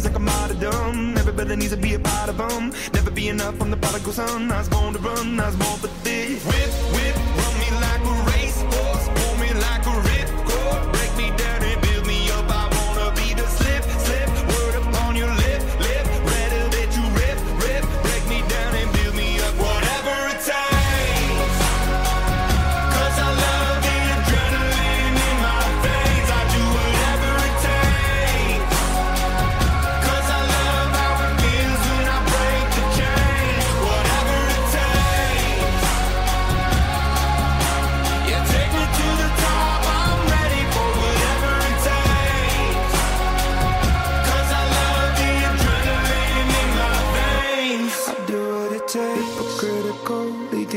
is like a martyrdom. Everybody needs to be a part of them. Never be enough, I'm the prodigal son. I was born to run, I was born for this. With.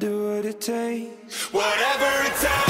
do what it takes. Whatever it takes.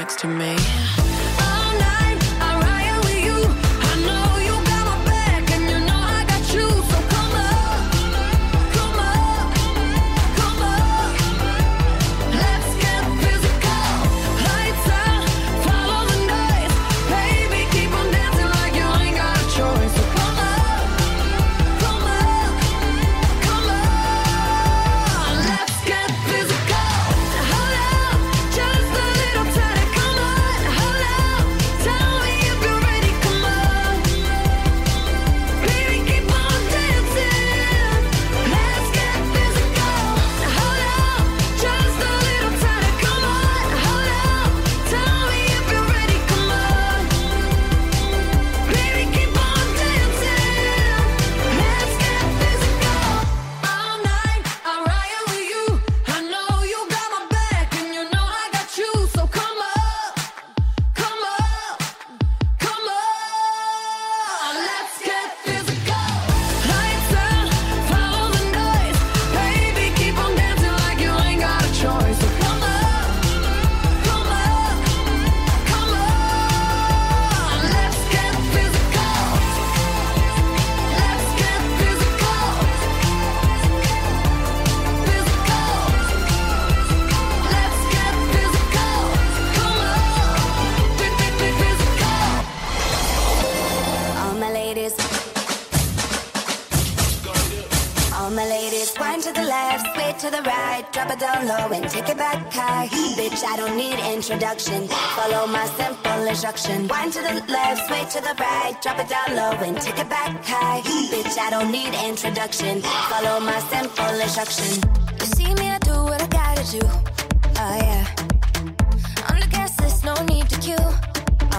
Next to me? Introduction. Follow my simple instruction. Wind to the left, sway to the right, drop it down low and take it back high. Bitch, I don't need introduction. Follow my simple instruction. You see me, I do what I gotta do. Oh yeah. On the gas list, no need to queue.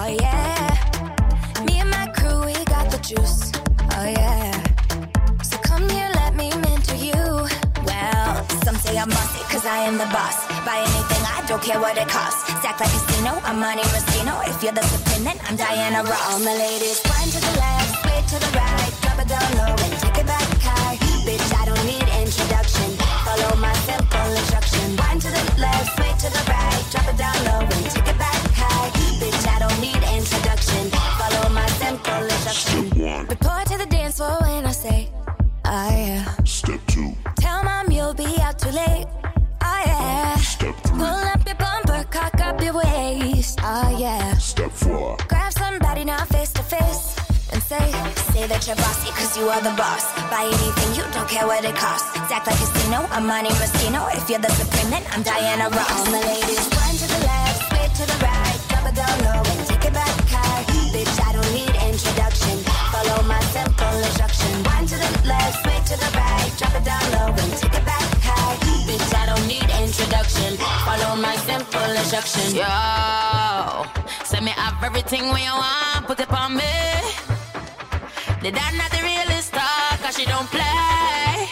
Oh yeah. Me and my crew, we got the juice. Oh yeah. So come here, let me mentor you. Well, some say I'm bossy, cause I am the boss. Buy anything, I don't care what it costs. Stack like a casino, I'm Monte Moschino. If you're the supreme, then I'm Diana Ross. All my ladies, wind to the left, sway to the right, drop it down low and take it back high. Bitch, I don't need introduction. Follow my simple instruction. Wind to the left, sway to the right, drop it down low say that you're bossy, cause you are the boss. Buy anything, you don't care what it costs. Act like casino, I'm Monte Moschino. If you're the supreme, then I'm Diana Ross. All my ladies, run to the left, sway to the right, it down low and take it back high. Bitch, I don't need introduction. Follow my simple instruction. Wind to the left, sway to the right, drop it down low and take it back high. Bitch, I don't need introduction. Follow my simple instruction. Yo, send me have everything when you want, put it on me. The dad not the realest star, cause she don't play.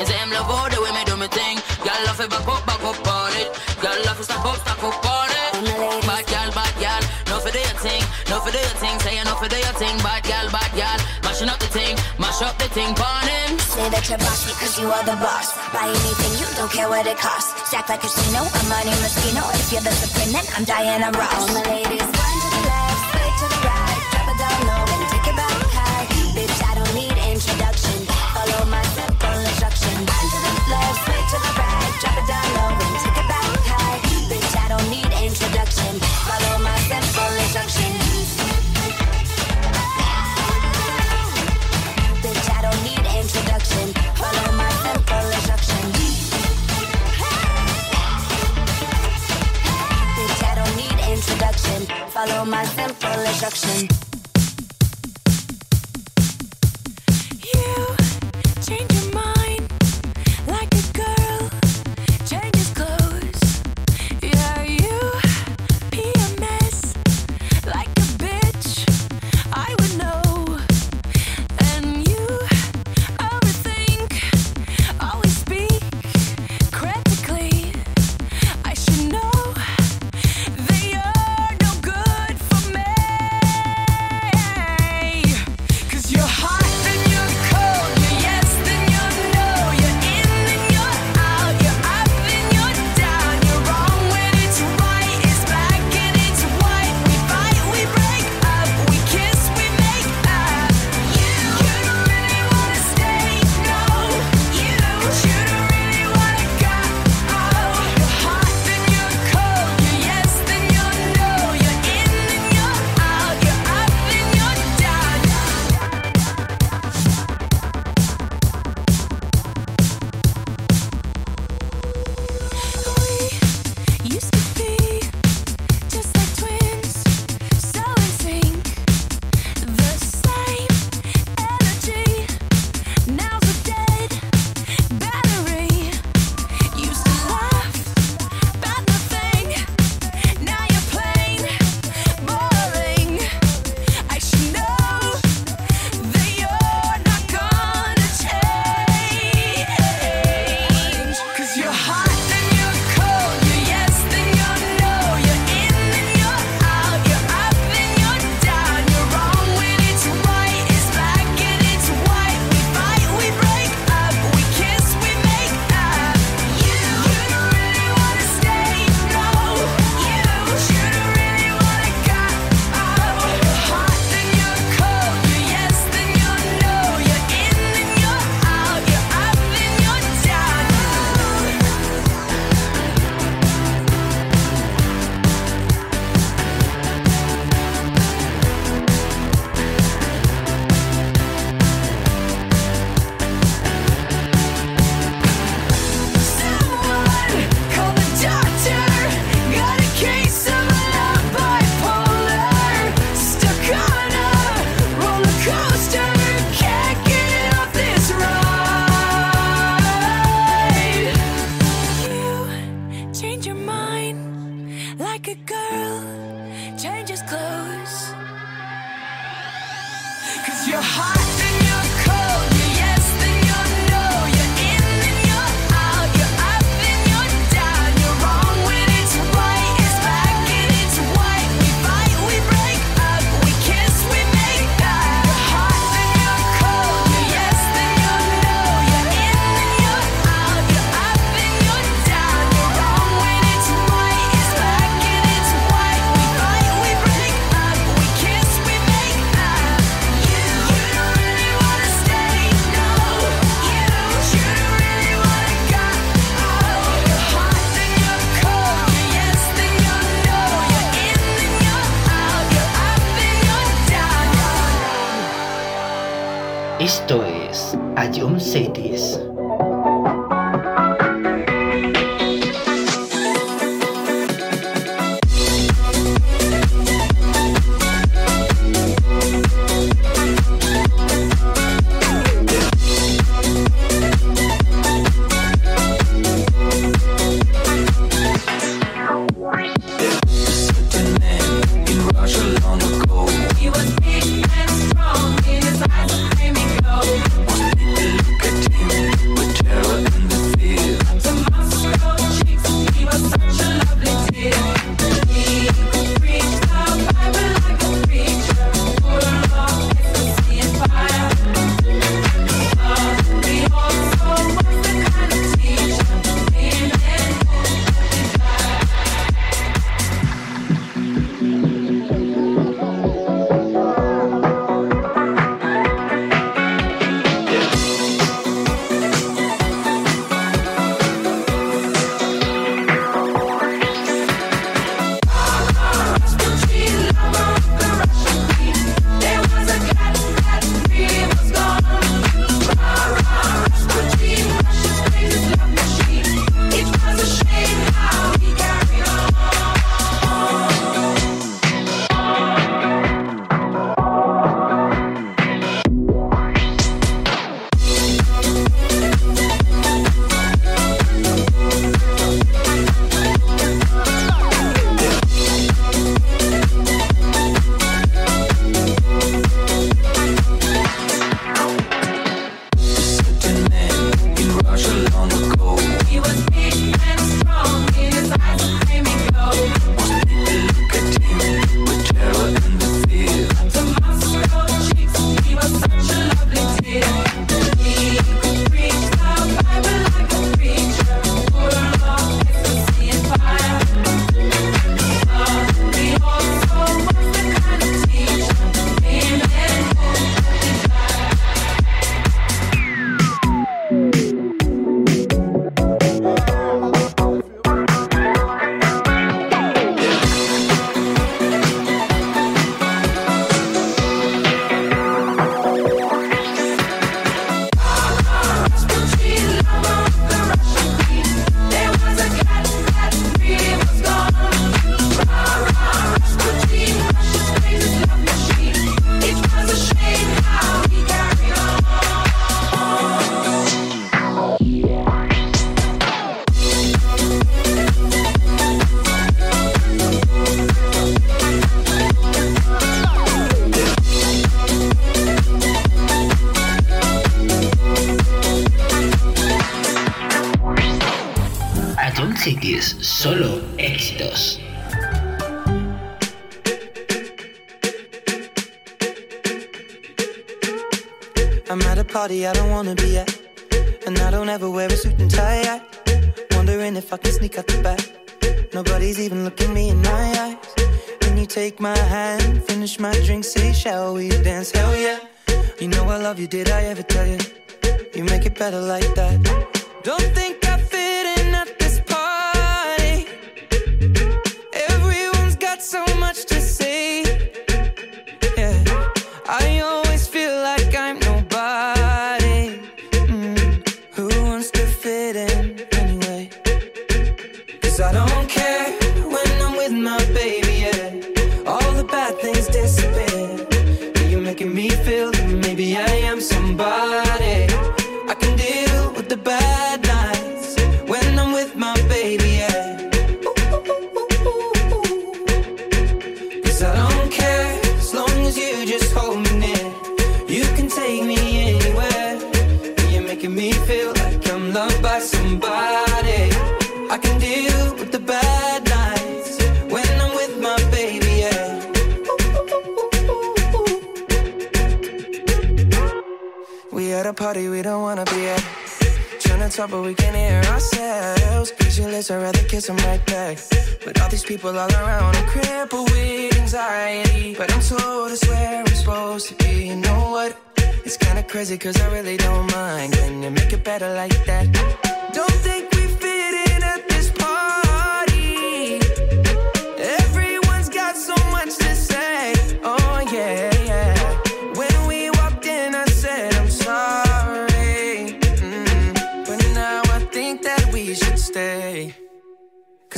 And say him love all the way me do me thing. Girl love it back up, back up on it. Girl love it stack up, stack up on it. Bad girl, bad girl, no for do your thing, no for do your thing. Say you no for do your thing, bad girl, bad girl. Mashing up the thing, mash up the thing, pon him. Say that you're bossy cause you are the boss. Buy anything, you don't care what it costs. Stack like a casino, I'm Monte Moschino. If you're the supreme, then I'm Diana Ross. All my ladies, run to the left, Follow my simple instruction.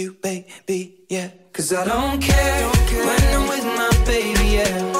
you, baby, yeah. Cause I don't care, don't care. when I'm with my baby, yeah.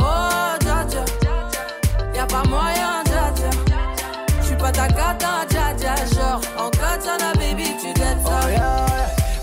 Oh, dja dja. Y'a pas moyen, dja dja. J'suis pas ta gata, dja dja. Genre, en katana, baby, tu dettes ça. Oh.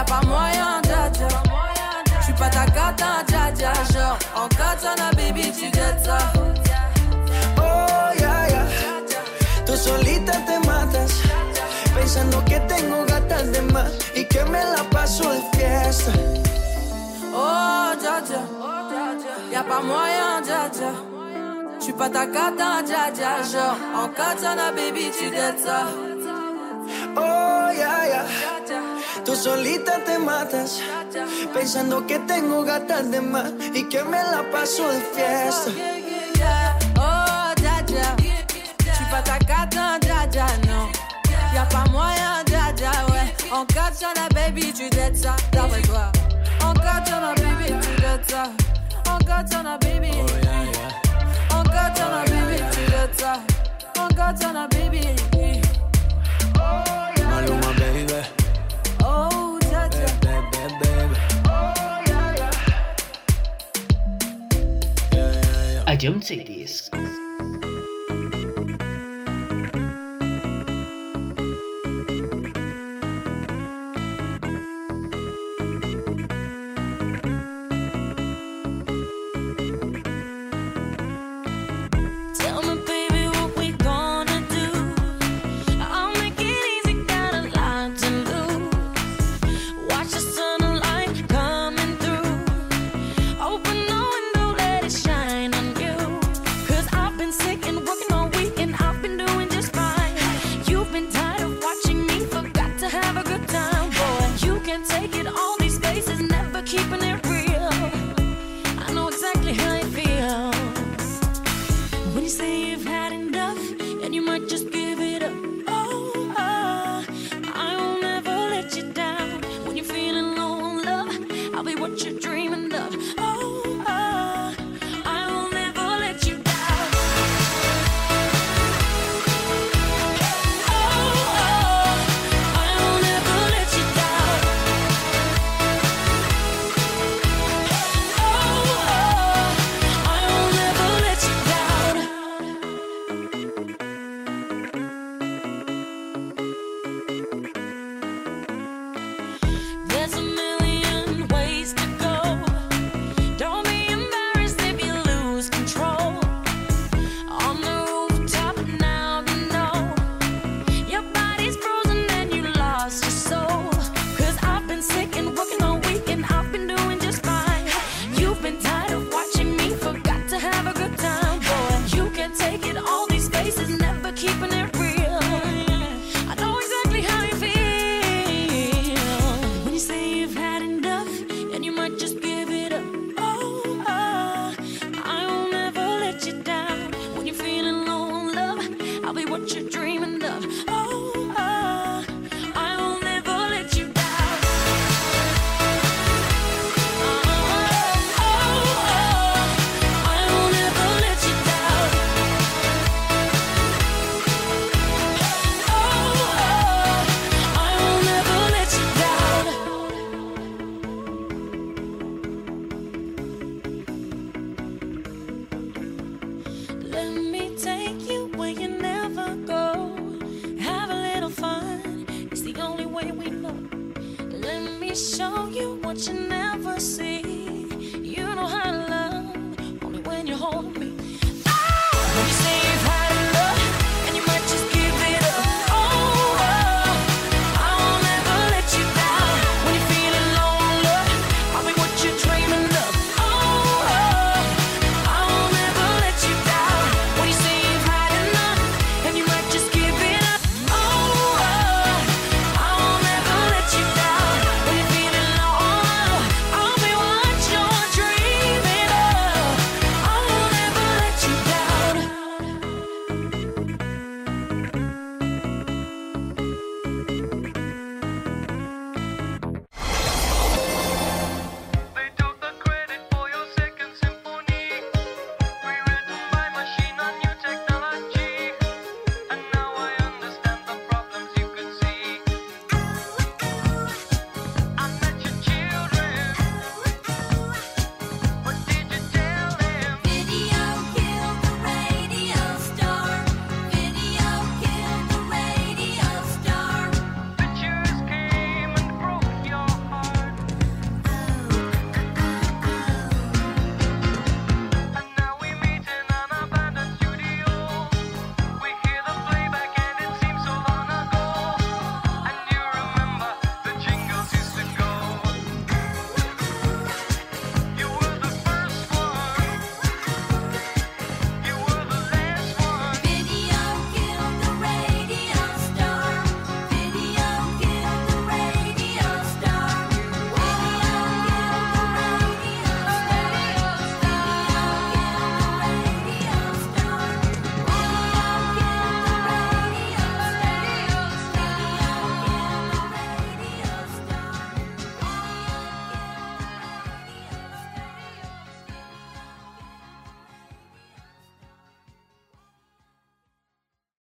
Y'a pas moyen, dja dja. J'suis pas ta gata, dja dja. Genre, en katana, baby, tu dettes ça. Oh, ya, ya. Tú solita te matas. Pensando que tengo gatas de más y que me la paso de fiesta. Oh, dja dja. Y'a pas moyen, dja dja. J'suis pas ta gata, dja dja. Genre, en katana, baby, tu dettes ça. Oh, ya, ya. Tú solita te matas. Pensando que tengo gatas de más y que me la paso de fiesta. Oh, dja dja. J'suis pas ta gata, dja dja, non. Y'a pas moyen, dja dja, ouais. En katana, baby, tu dettes ça. D'après toi. En katana, baby, tu dettes ça. En katana, baby. Oh, en katana, baby, tu dettes ça. En katana, baby. adiante disco.